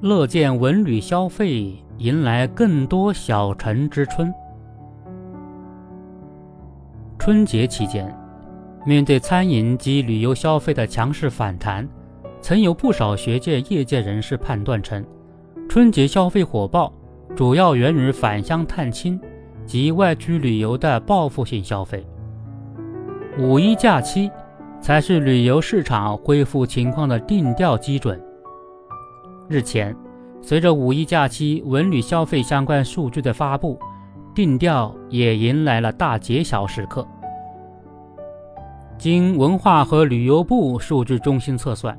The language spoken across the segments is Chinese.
乐见文旅消费迎来更多小城之春。春节期间，面对餐饮及旅游消费的强势反弹，曾有不少学界、业界人士判断称，春节消费火爆主要源于返乡探亲及外出旅游的报复性消费。五一假期才是旅游市场恢复情况的定调基准。日前，随着五一假期文旅消费相关数据的发布，定调也迎来了大揭晓时刻。经文化和旅游部数据中心测算，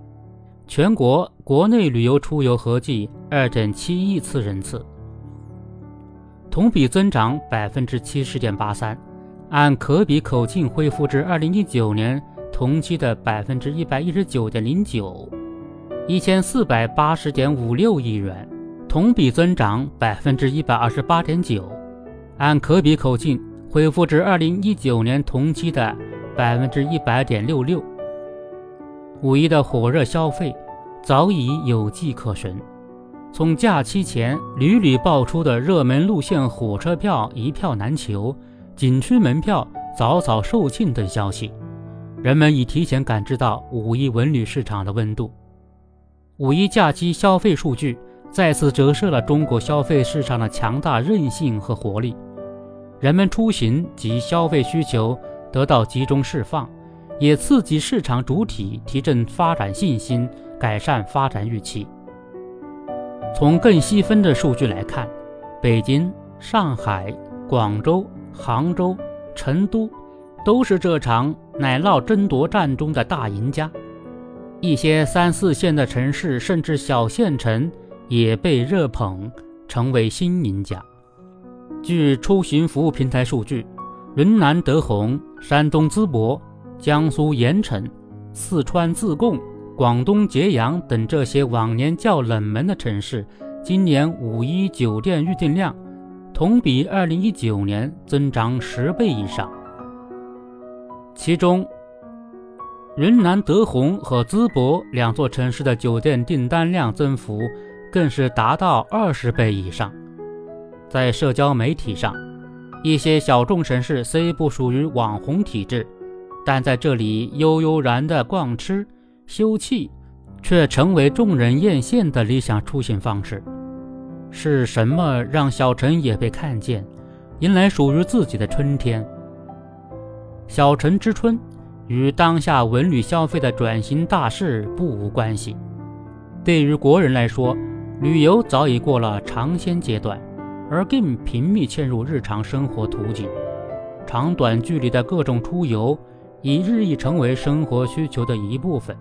全国国内旅游出游合计二点七亿次人次，同比增长百分之七十点八三，按可比口径恢复至二零一九年同期的百分之一百一十九点零九。一千四百八十点五六亿元，同比增长百分之一百二十八点九，按可比口径恢复至二零一九年同期的百分之一百点六六。五一的火热消费早已有迹可循，从假期前屡屡爆出的热门路线火车票一票难求、景区门票早早售罄等消息，人们已提前感知到五一文旅市场的温度。五一假期消费数据再次折射了中国消费市场的强大韧性和活力，人们出行及消费需求得到集中释放，也刺激市场主体提振发展信心，改善发展预期。从更细分的数据来看，北京、上海、广州、杭州、成都都是这场奶酪争夺战中的大赢家。一些三四线的城市，甚至小县城，也被热捧，成为新赢家。据出行服务平台数据，云南德宏、山东淄博、江苏盐城、四川自贡、广东揭阳等这些往年较冷门的城市，今年五一酒店预订量同比二零一九年增长十倍以上，其中。云南德宏和淄博两座城市的酒店订单量增幅更是达到二十倍以上。在社交媒体上，一些小众城市虽不属于网红体制，但在这里悠悠然的逛吃休憩，却成为众人艳羡的理想出行方式。是什么让小城也被看见，迎来属于自己的春天？小城之春。与当下文旅消费的转型大势不无关系。对于国人来说，旅游早已过了尝鲜阶段，而更频密嵌入日常生活途径。长短距离的各种出游已日益成为生活需求的一部分。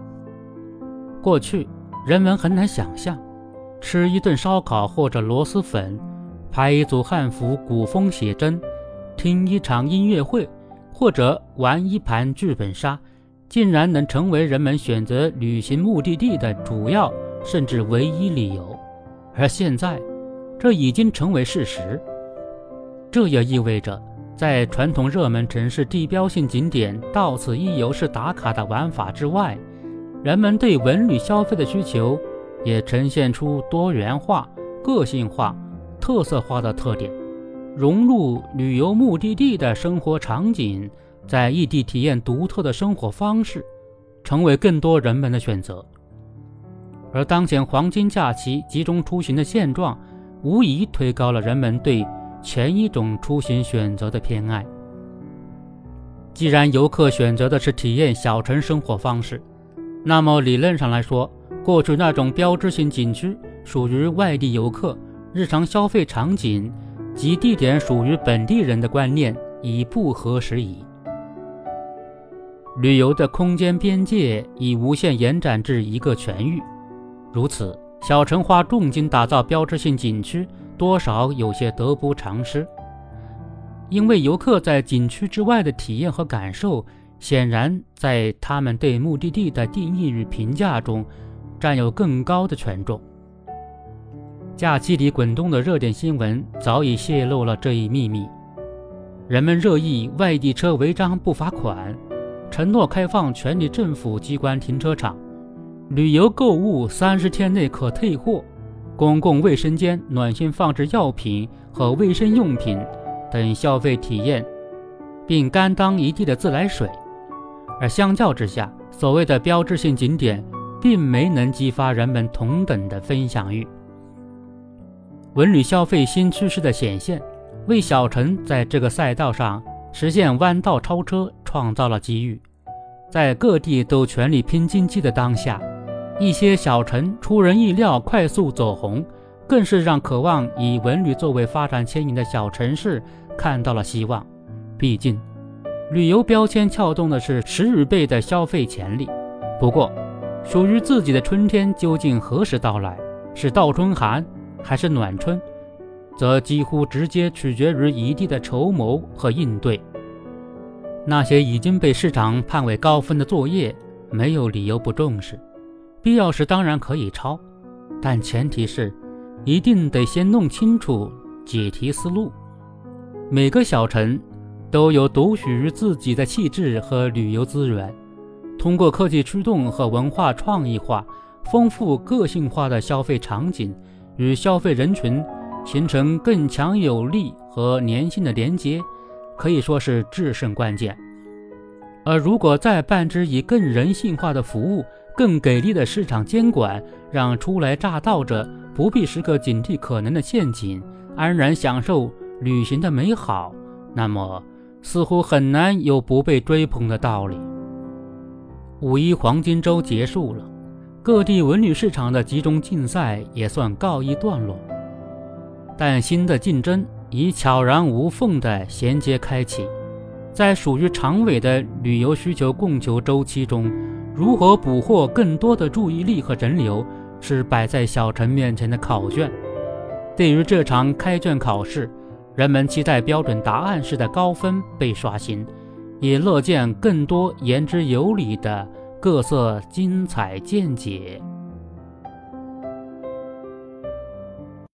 过去，人们很难想象，吃一顿烧烤或者螺蛳粉，拍一组汉服古风写真，听一场音乐会。或者玩一盘剧本杀，竟然能成为人们选择旅行目的地的主要甚至唯一理由，而现在，这已经成为事实。这也意味着，在传统热门城市地标性景点到此一游是打卡的玩法之外，人们对文旅消费的需求也呈现出多元化、个性化、特色化的特点。融入旅游目的地的生活场景，在异地体验独特的生活方式，成为更多人们的选择。而当前黄金假期集中出行的现状，无疑推高了人们对前一种出行选择的偏爱。既然游客选择的是体验小城生活方式，那么理论上来说，过去那种标志性景区属于外地游客日常消费场景。及地点属于本地人的观念已不合时宜。旅游的空间边界已无限延展至一个全域，如此，小城花重金打造标志性景区，多少有些得不偿失。因为游客在景区之外的体验和感受，显然在他们对目的地的定义与评价中，占有更高的权重。假期里滚动的热点新闻早已泄露了这一秘密。人们热议外地车违章不罚款，承诺开放全体政府机关停车场，旅游购物三十天内可退货，公共卫生间暖心放置药品和卫生用品等消费体验，并甘当一地的自来水。而相较之下，所谓的标志性景点，并没能激发人们同等的分享欲。文旅消费新趋势的显现，为小陈在这个赛道上实现弯道超车创造了机遇。在各地都全力拼经济的当下，一些小城出人意料快速走红，更是让渴望以文旅作为发展牵引的小城市看到了希望。毕竟，旅游标签撬动的是十余倍的消费潜力。不过，属于自己的春天究竟何时到来？是倒春寒？还是暖春，则几乎直接取决于一地的筹谋和应对。那些已经被市场判为高分的作业，没有理由不重视。必要时当然可以抄，但前提是一定得先弄清楚解题思路。每个小城都有独属于自己的气质和旅游资源，通过科技驱动和文化创意化、丰富个性化的消费场景。与消费人群形成更强有力和粘性的连接，可以说是制胜关键。而如果再伴之以更人性化的服务、更给力的市场监管，让初来乍到者不必时刻警惕可能的陷阱，安然享受旅行的美好，那么似乎很难有不被追捧的道理。五一黄金周结束了。各地文旅市场的集中竞赛也算告一段落，但新的竞争已悄然无缝地衔接开启。在属于长尾的旅游需求供求周期中，如何捕获更多的注意力和人流，是摆在小陈面前的考卷。对于这场开卷考试，人们期待标准答案式的高分被刷新，也乐见更多言之有理的。各色精彩见解。